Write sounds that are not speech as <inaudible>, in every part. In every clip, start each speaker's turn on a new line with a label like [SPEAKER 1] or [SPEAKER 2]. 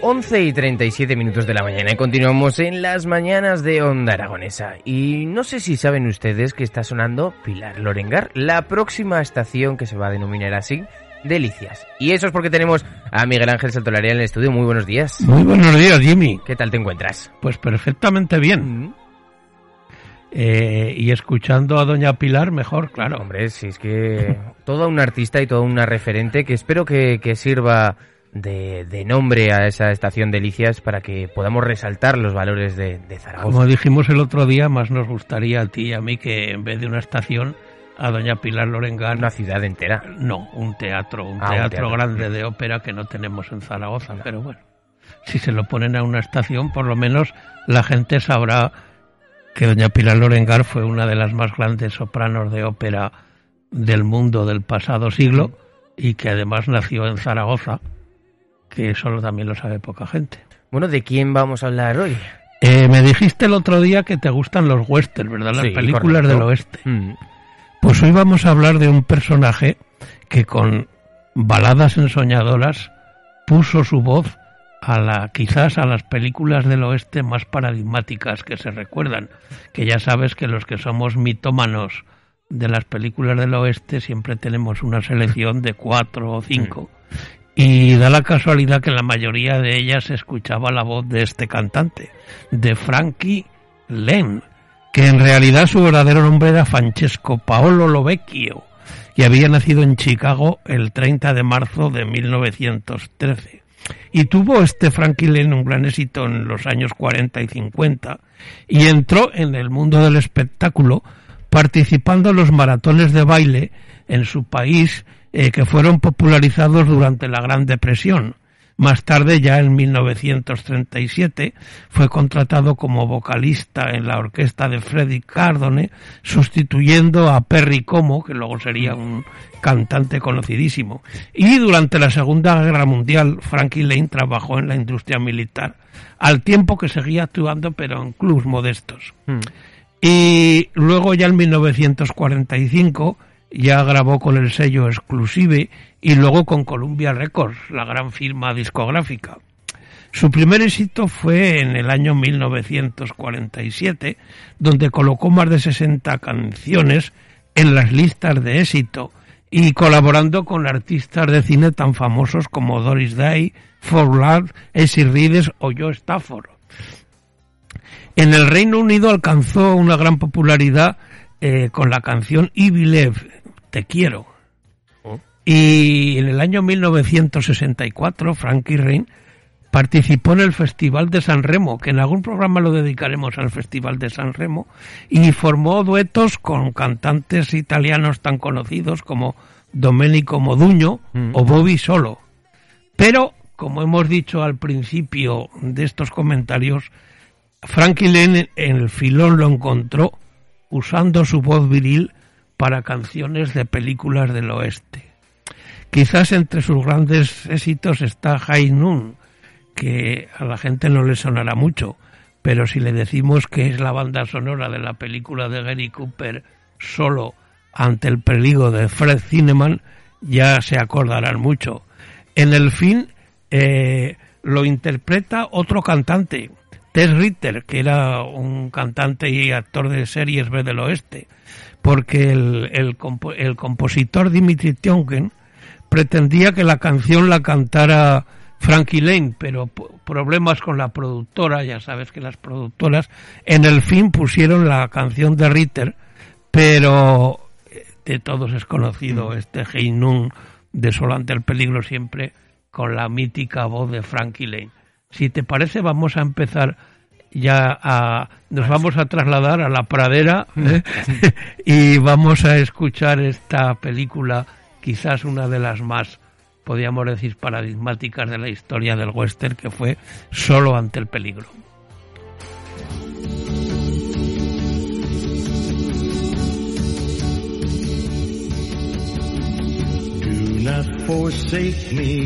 [SPEAKER 1] 11 y 37 minutos de la mañana y continuamos en las mañanas de Onda Aragonesa. Y no sé si saben ustedes que está sonando Pilar Lorengar, la próxima estación que se va a denominar así, Delicias. Y eso es porque tenemos a Miguel Ángel Santolaria en el estudio. Muy buenos días.
[SPEAKER 2] Muy buenos días, Jimmy.
[SPEAKER 1] ¿Qué tal te encuentras?
[SPEAKER 2] Pues perfectamente bien. Mm. Eh, y escuchando a Doña Pilar, mejor, claro.
[SPEAKER 1] Hombre, si es que toda una artista y toda una referente que espero que, que sirva de, nombre a esa estación Delicias para que podamos resaltar los valores de, Zaragoza.
[SPEAKER 2] Como dijimos el otro día, más nos gustaría a ti y a mí que en vez de una estación a Doña Pilar Lorengán.
[SPEAKER 1] Una ciudad entera.
[SPEAKER 2] No, un teatro, un, ah, teatro, grande de ópera que no tenemos en Zaragoza, pero bueno, si se lo ponen a una estación, por lo menos la gente sabrá que Doña Pilar Lorengar fue una de las más grandes sopranos de ópera del mundo del pasado siglo y que además nació en Zaragoza que solo también lo sabe poca gente.
[SPEAKER 1] Bueno, ¿de quién vamos a hablar hoy?
[SPEAKER 2] Eh, me dijiste el otro día que te gustan los westerns, ¿verdad? Las películas del oeste. Mm. Pues hoy vamos a hablar de un personaje que con baladas ensoñadoras puso su voz a la quizás a las películas del oeste más paradigmáticas que se recuerdan, que ya sabes que los que somos mitómanos de las películas del oeste siempre tenemos una selección de cuatro o cinco y da la casualidad que la mayoría de ellas escuchaba la voz de este cantante, de Frankie Len, que en realidad su verdadero nombre era Francesco Paolo Lovecchio y había nacido en Chicago el 30 de marzo de 1913. Y tuvo este Frankie Len un gran éxito en los años 40 y 50 y entró en el mundo del espectáculo participando en los maratones de baile en su país eh, que fueron popularizados durante la Gran Depresión. Más tarde, ya en 1937, fue contratado como vocalista en la orquesta de Freddie Cardone, sustituyendo a Perry Como, que luego sería un cantante conocidísimo. Y durante la Segunda Guerra Mundial, Frankie Lane trabajó en la industria militar, al tiempo que seguía actuando, pero en clubs modestos. Hmm. Y luego, ya en 1945, ya grabó con el sello Exclusive y luego con Columbia Records, la gran firma discográfica. Su primer éxito fue en el año 1947, donde colocó más de 60 canciones en las listas de éxito y colaborando con artistas de cine tan famosos como Doris Day, Forlad, Essie Rides o Joe Stafford. En el Reino Unido alcanzó una gran popularidad eh, con la canción Ibilev, Te quiero. Oh. Y en el año 1964, Frankie Rain participó en el Festival de San Remo, que en algún programa lo dedicaremos al Festival de San Remo, y formó duetos con cantantes italianos tan conocidos como Domenico Moduño mm. o Bobby Solo. Pero, como hemos dicho al principio de estos comentarios, Frankie Lane en el filón lo encontró usando su voz viril para canciones de películas del oeste. Quizás entre sus grandes éxitos está High Noon, que a la gente no le sonará mucho, pero si le decimos que es la banda sonora de la película de Gary Cooper solo ante el peligro de Fred Zinnemann, ya se acordarán mucho. En el fin eh, lo interpreta otro cantante, Tess Ritter, que era un cantante y actor de series B del oeste, porque el, el, compositor Dimitri Tionken pretendía que la canción la cantara Frankie Lane, pero problemas con la productora, ya sabes que las productoras en el fin pusieron la canción de Ritter, pero eh, de todos es conocido este Hey Nun de Solante el Peligro siempre con la mítica voz de Frankie Lane si te parece, vamos a empezar ya a, nos vamos a trasladar a la pradera mm. ¿eh? <laughs> y vamos a escuchar esta película, quizás una de las más, podríamos decir, paradigmáticas de la historia del western, que fue Solo ante el peligro.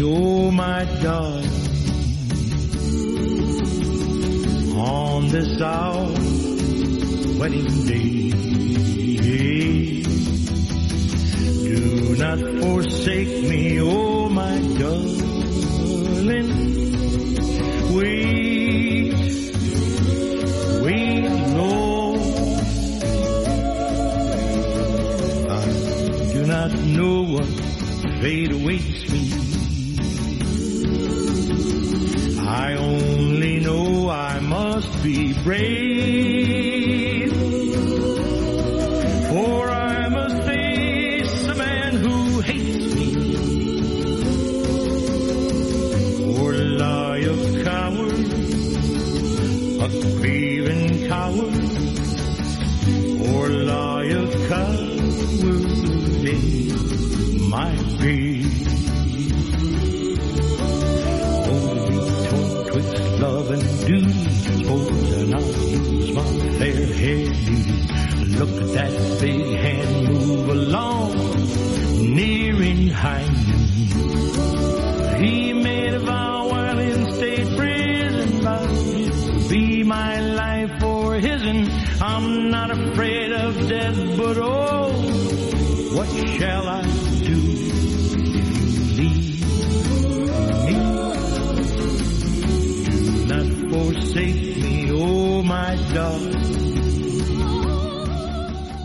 [SPEAKER 3] Oh my God. On this our wedding day, do not forsake me, oh my darling. Wait, wait, Lord. I do not know what fate awaits me. I only know be brave. For I must face a man who hates me. Or lie a coward, a grieving coward. Or lie a coward in my grave. Look at that big hand move along, nearing high noon. He made a vow while in state prison, but be my life or his, and I'm not afraid of death, but oh, what shall I do leave me? Do not forsake me, oh my darling.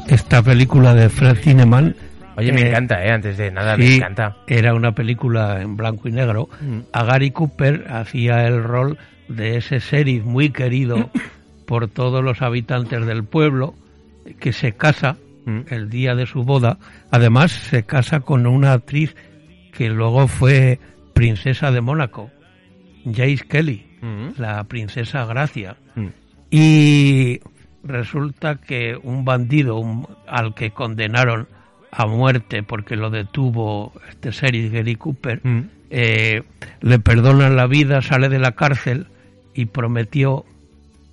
[SPEAKER 2] Esta película de Fred Zinnemann
[SPEAKER 1] Oye, me
[SPEAKER 2] Eh,
[SPEAKER 1] encanta, ¿eh? Antes de nada, me encanta.
[SPEAKER 2] Era una película en blanco y negro.
[SPEAKER 1] Mm.
[SPEAKER 2] A Gary Cooper hacía el rol de ese sheriff muy querido <coughs> por todos los habitantes del pueblo que se casa
[SPEAKER 1] Mm.
[SPEAKER 2] el día de su boda. Además, se casa con una actriz que luego fue princesa de Mónaco, Jace Kelly,
[SPEAKER 1] Mm.
[SPEAKER 2] la princesa Gracia.
[SPEAKER 1] Mm.
[SPEAKER 2] Y resulta que un bandido un- al que condenaron a muerte porque lo detuvo este sheriff Gary Cooper,
[SPEAKER 1] Mm.
[SPEAKER 2] eh, le perdonan la vida, sale de la cárcel y prometió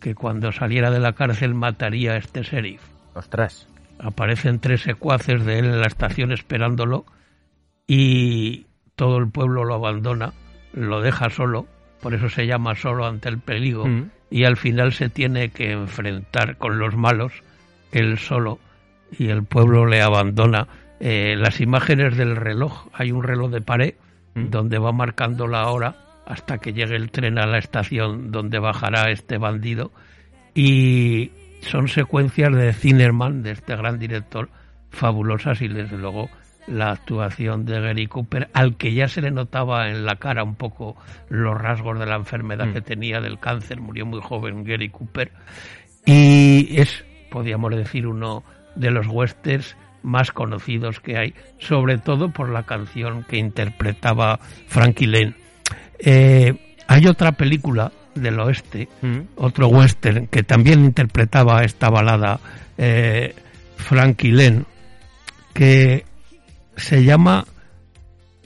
[SPEAKER 2] que cuando saliera de la cárcel mataría a este sheriff.
[SPEAKER 1] Ostras.
[SPEAKER 2] Aparecen tres secuaces de él en la estación esperándolo y todo el pueblo lo abandona, lo deja solo, por eso se llama solo ante el peligro
[SPEAKER 1] Mm.
[SPEAKER 2] Y al final se tiene que enfrentar con los malos, él solo, y el pueblo le abandona. Eh, las imágenes del reloj, hay un reloj de pared
[SPEAKER 1] Mm.
[SPEAKER 2] donde va marcando la hora hasta que llegue el tren a la estación donde bajará este bandido y son secuencias de Zinnerman, de este gran director, fabulosas y desde luego la actuación de Gary Cooper, al que ya se le notaba en la cara un poco los rasgos de la enfermedad
[SPEAKER 1] Mm.
[SPEAKER 2] que tenía del cáncer, murió muy joven Gary Cooper, y es, podríamos decir, uno de los westerns más conocidos que hay, sobre todo por la canción que interpretaba Frankie Lane. Eh, hay otra película del oeste,
[SPEAKER 1] Mm.
[SPEAKER 2] otro western que también interpretaba esta balada eh, Frankie Lane, que se llama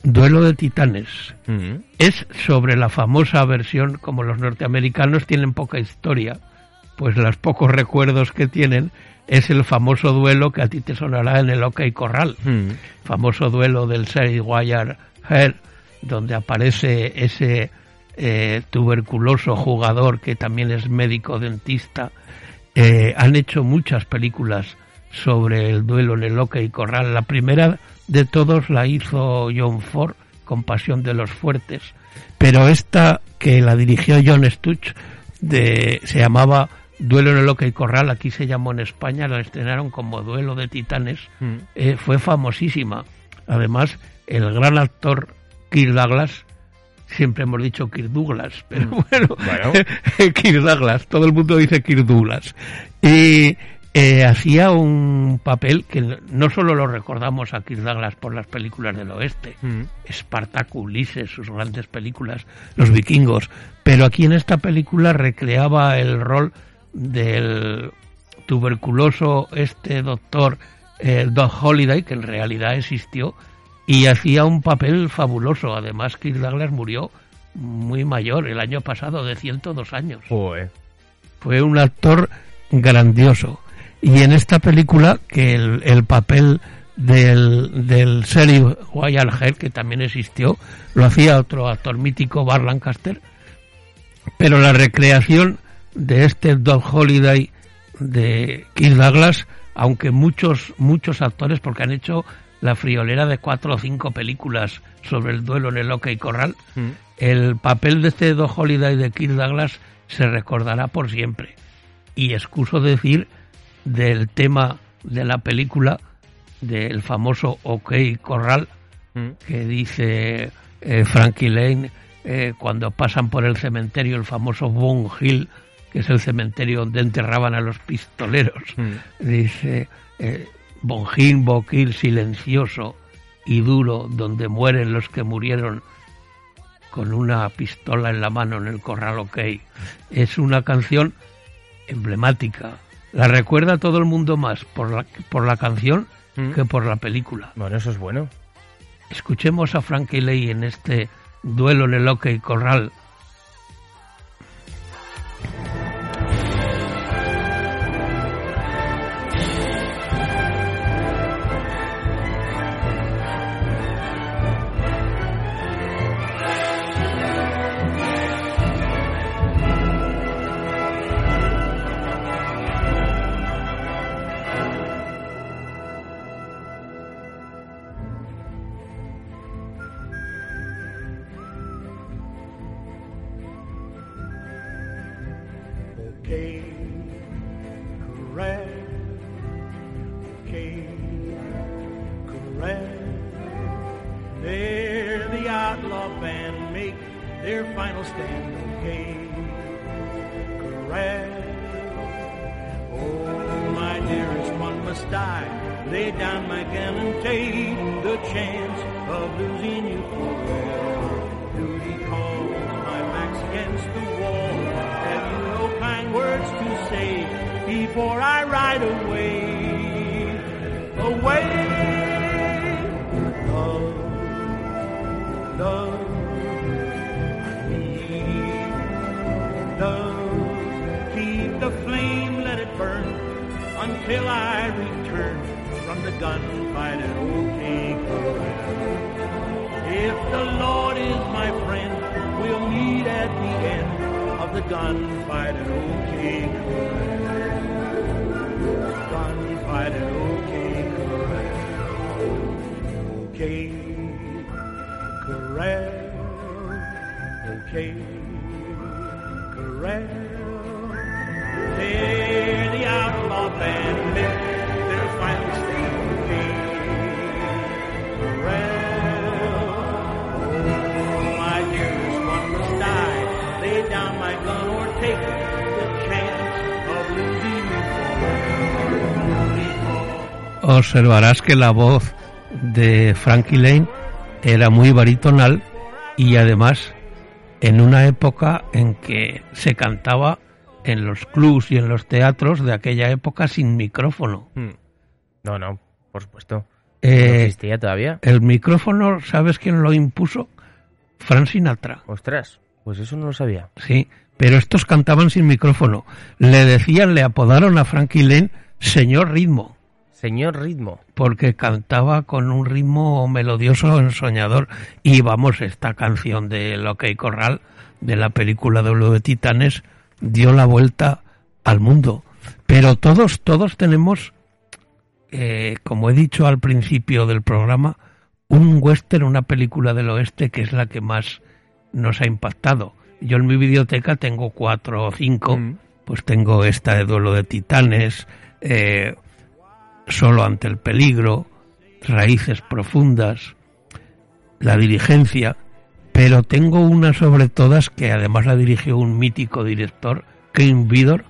[SPEAKER 2] Duelo de Titanes.
[SPEAKER 1] Mm.
[SPEAKER 2] Es sobre la famosa versión, como los norteamericanos tienen poca historia, pues los pocos recuerdos que tienen es el famoso duelo que a ti te sonará en el OK Corral
[SPEAKER 1] Mm.
[SPEAKER 2] famoso duelo del Sheriff Wire Hair, donde aparece ese eh, tuberculoso jugador que también es médico dentista. Eh, han hecho muchas películas sobre el duelo en el Oca y Corral. La primera de todos la hizo John Ford con Pasión de los Fuertes, pero esta que la dirigió John Stutz de, se llamaba Duelo en el Oca y Corral, aquí se llamó en España, la estrenaron como Duelo de Titanes
[SPEAKER 1] Mm.
[SPEAKER 2] eh, fue famosísima. Además, el gran actor Kirk Douglas, siempre hemos dicho Kirk Douglas, pero bueno,
[SPEAKER 1] Bueno. <laughs>
[SPEAKER 2] Kirk Douglas, todo el mundo dice Kirk Douglas. Y eh, hacía un papel que no solo lo recordamos a Kirk Douglas por las películas del oeste,
[SPEAKER 1] Mm.
[SPEAKER 2] Espartaco, Ulises, sus grandes películas, Los vikingos, pero aquí en esta película recreaba el rol del tuberculoso este doctor eh, Doc Holiday, que en realidad existió, y hacía un papel fabuloso. Además, Kirk Douglas murió muy mayor, el año pasado, de 102 años.
[SPEAKER 1] Joder.
[SPEAKER 2] Fue un actor grandioso. Y en esta película, que el, el papel del, del serie Wild Hell, que también existió, lo hacía otro actor mítico, Bar Lancaster, pero la recreación de este Dog Holiday de Keith Douglas, aunque muchos, muchos actores, porque han hecho la friolera de cuatro o cinco películas sobre el duelo en el OK Corral, mm. el papel de este Dog Holiday de Keith Douglas se recordará por siempre. Y excuso decir del tema de la película del famoso OK Corral mm. que dice eh, Frankie Lane eh, cuando pasan por el cementerio, el famoso Bone Hill, que es el cementerio donde enterraban a los pistoleros. Mm. Dice eh, Bon Hill, silencioso y duro, donde mueren los que murieron con una pistola en la mano en el corral OK. Es una canción emblemática. La recuerda todo el mundo más por la, por la canción mm. que por la película.
[SPEAKER 1] Bueno, eso es bueno.
[SPEAKER 2] Escuchemos a Frankie Ley en este duelo en el OK Corral
[SPEAKER 3] land. There the outlaw band make their final stand okay. Corral. Oh, my dearest one must die. Lay down my gun and take the chance of losing you forever. Duty calls my backs against the wall. Have you no kind words to say before I ride away? Away! until I return from the gunfight at O.K. Corral. If the Lord is my friend, we'll meet at the end of the gunfight at O.K. Corral. Gunfight at O.K. Corral. Okay, corral. Okay, corral.
[SPEAKER 2] Observarás que la voz de Frankie Lane era muy baritonal y además en una época en que se cantaba en los clubs y en los teatros de aquella época sin micrófono. Hmm.
[SPEAKER 1] No, no, por supuesto. Eh, existía todavía?
[SPEAKER 2] El micrófono, ¿sabes quién lo impuso? Frank Sinatra.
[SPEAKER 1] Ostras, pues eso no lo sabía.
[SPEAKER 2] Sí, pero estos cantaban sin micrófono. Le decían, le apodaron a Frankie Lane señor ritmo.
[SPEAKER 1] Señor ritmo.
[SPEAKER 2] Porque cantaba con un ritmo melodioso ensoñador. Y vamos, esta canción de Lo que corral, de la película W de Titanes, dio la vuelta al mundo. Pero todos, todos tenemos, eh, como he dicho al principio del programa, un western, una película del oeste que es la que más nos ha impactado. Yo en mi biblioteca tengo cuatro o cinco, mm. pues tengo esta de Duelo de Titanes, eh, solo ante el peligro, raíces profundas, la dirigencia, pero tengo una sobre todas que además la dirigió un mítico director, Ken Vidor,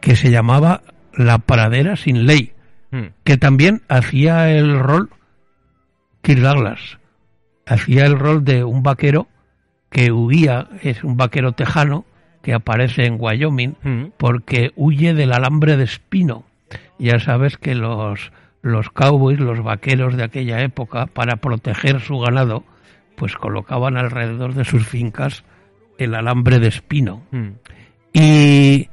[SPEAKER 2] que se llamaba La Pradera sin Ley, hmm. que también hacía el rol Kirk Douglas, hacía el rol de un vaquero que huía, es un vaquero tejano que aparece en Wyoming hmm. porque huye del alambre de espino ya sabes que los, los cowboys, los vaqueros de aquella época, para proteger su ganado, pues colocaban alrededor de sus fincas el alambre de espino. Mm. Y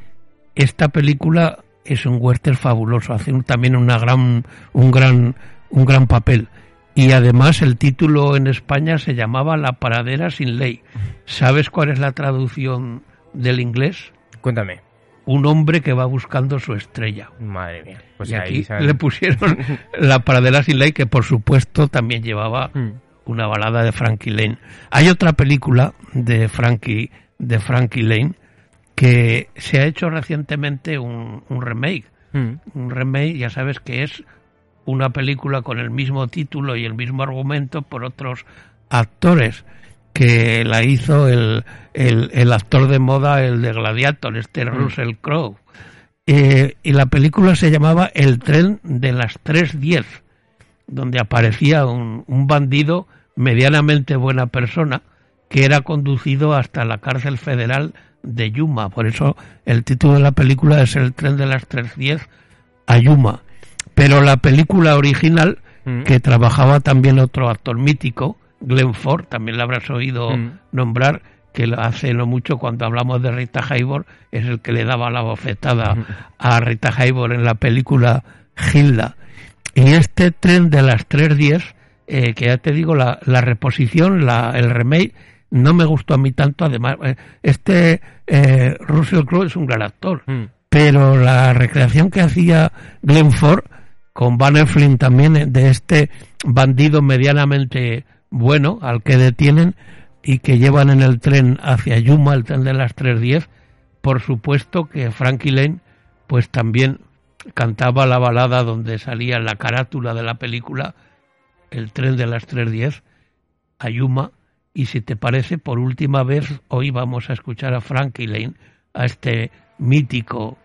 [SPEAKER 2] esta película es un western fabuloso, hace también una gran, un gran, un gran papel. Y además el título en España se llamaba La paradera sin ley. ¿Sabes cuál es la traducción del inglés?
[SPEAKER 1] Cuéntame.
[SPEAKER 2] Un hombre que va buscando su estrella.
[SPEAKER 1] Madre mía.
[SPEAKER 2] Pues ahí le pusieron <laughs> La paradera sin ley, que por supuesto también llevaba mm. una balada de Frankie Lane. Hay otra película de Frankie, de Frankie Lane que se ha hecho recientemente un, remake. Mm. Un remake, ya sabes que es una película con el mismo título y el mismo argumento por otros actores que la hizo el, el, actor de moda, el de Gladiator, este mm. Russell Crowe. Eh, y la película se llamaba El tren de las 3.10, donde aparecía un, un bandido medianamente buena persona que era conducido hasta la cárcel federal de Yuma. Por eso el título de la película es El tren de las 3.10 a Yuma. Pero la película original, mm. que trabajaba también otro actor mítico, Glenn Ford, también lo habrás oído mm. nombrar, que hace no mucho cuando hablamos de Rita Hayworth, es el que le daba la bofetada mm. a Rita Hayworth en la película Hilda. Y este tren de las 3.10, eh, que ya te digo, la, la reposición, la, el remake, no me gustó a mí tanto. Además, eh, este eh, Russell Crowe es un gran actor, pero la recreación que hacía Glenn Ford con Van Eflin también eh, de este bandido medianamente bueno al que detienen y que llevan en el tren hacia Yuma, el tren de las 3.10, por supuesto que Frankie Lane pues también cantaba la balada donde salía la carátula de la película El tren de las 3.10 a Yuma y si te parece por última vez hoy vamos a escuchar a Frankie Lane, a este mítico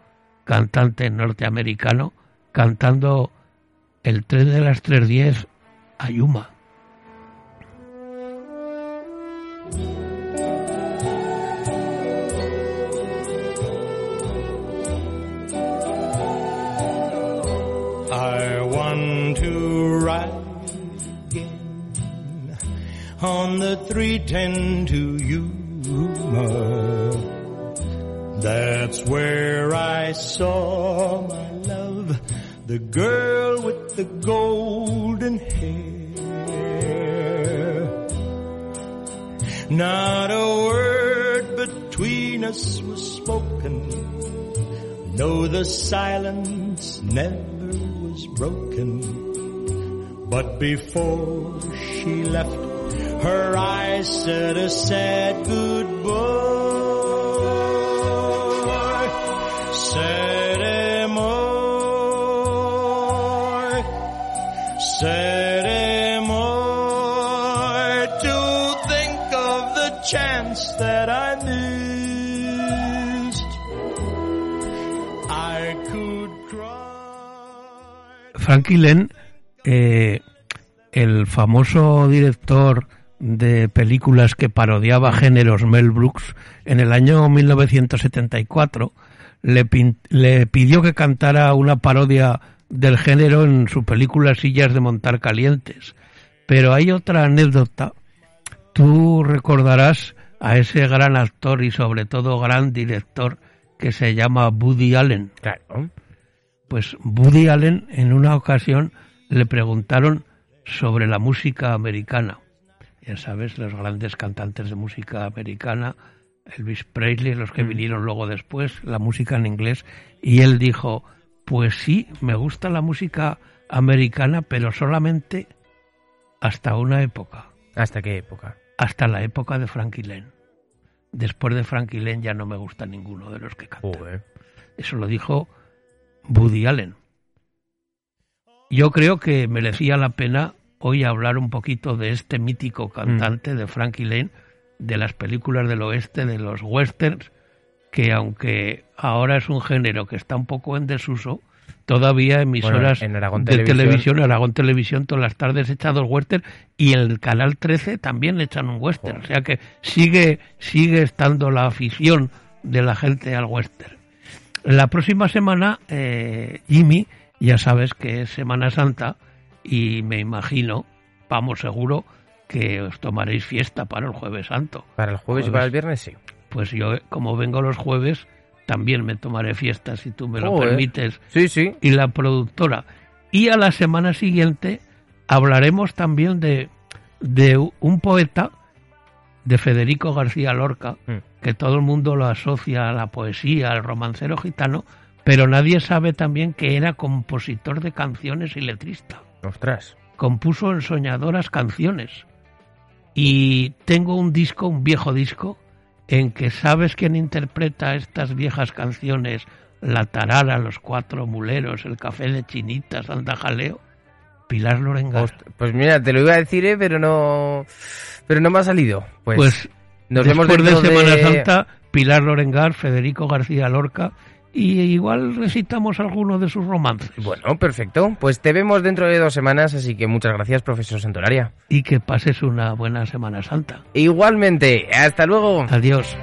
[SPEAKER 2] cantante norteamericano cantando el tren de las 3.10 a Yuma.
[SPEAKER 3] On the 310 to Yuma. That's where I saw my love the girl with the golden hair. Not a word between us was spoken. No, the silence never was broken. But before she left, her eyes said a sad goodbye. Said am I. Said am I to think of the chance that I missed. I could cry.
[SPEAKER 2] Frankie Len eh, el famoso director de películas que parodiaba géneros Mel Brooks, en el año 1974 le, le pidió que cantara una parodia del género en su película Sillas de Montar Calientes. Pero hay otra anécdota. Tú recordarás a ese gran actor y sobre todo gran director que se llama Woody Allen.
[SPEAKER 1] Claro.
[SPEAKER 2] Pues Woody Allen en una ocasión le preguntaron sobre la música americana. Ya sabes, los grandes cantantes de música americana, Elvis Presley, los que mm. vinieron luego después, la música en inglés, y él dijo, pues sí, me gusta la música americana, pero solamente hasta una época.
[SPEAKER 1] ¿Hasta qué época?
[SPEAKER 2] Hasta la época de Frankie Lane. Después de Frankie Lane ya no me gusta ninguno de los que cantan. Eso lo dijo Woody Allen. Yo creo que merecía la pena hoy hablar un poquito de este mítico cantante mm. de Frankie Lane, de las películas del oeste, de los westerns, que aunque ahora es un género que está un poco en desuso, todavía emisoras de televisión. Aragón Televisión, todas las tardes echan dos westerns y el Canal 13 también echan un western. O sea que sigue, sigue estando la afición de la gente al western. La próxima semana, eh, Jimmy, ya sabes que es Semana Santa y me imagino, vamos seguro, que os tomaréis fiesta para el jueves santo.
[SPEAKER 1] Para el jueves, y para el viernes, sí.
[SPEAKER 2] Pues yo, como vengo los jueves, también me tomaré fiesta, si tú me lo permites.
[SPEAKER 1] Sí, sí.
[SPEAKER 2] Y la productora. Y a la semana siguiente hablaremos también de, de un poeta, de Federico García Lorca, mm. que todo el mundo lo asocia a la poesía, al romancero gitano, pero nadie sabe también que era compositor de canciones y letrista.
[SPEAKER 1] Ostras.
[SPEAKER 2] Compuso en soñadoras canciones. Y tengo un disco, un viejo disco, en que sabes quién interpreta estas viejas canciones, La Tarara, Los Cuatro Muleros, El Café de Chinita, Santa Jaleo, Pilar Lorengar.
[SPEAKER 1] Pues mira, te lo iba a decir, ¿eh? pero no pero no me ha salido. Pues,
[SPEAKER 2] pues nos vemos de Semana Santa, Pilar Lorengar, Federico García Lorca y igual recitamos alguno de sus romances.
[SPEAKER 1] Bueno, perfecto. Pues te vemos dentro de dos semanas, así que muchas gracias, profesor Santolaria.
[SPEAKER 2] Y que pases una buena Semana Santa.
[SPEAKER 1] Igualmente. Hasta luego.
[SPEAKER 2] Adiós.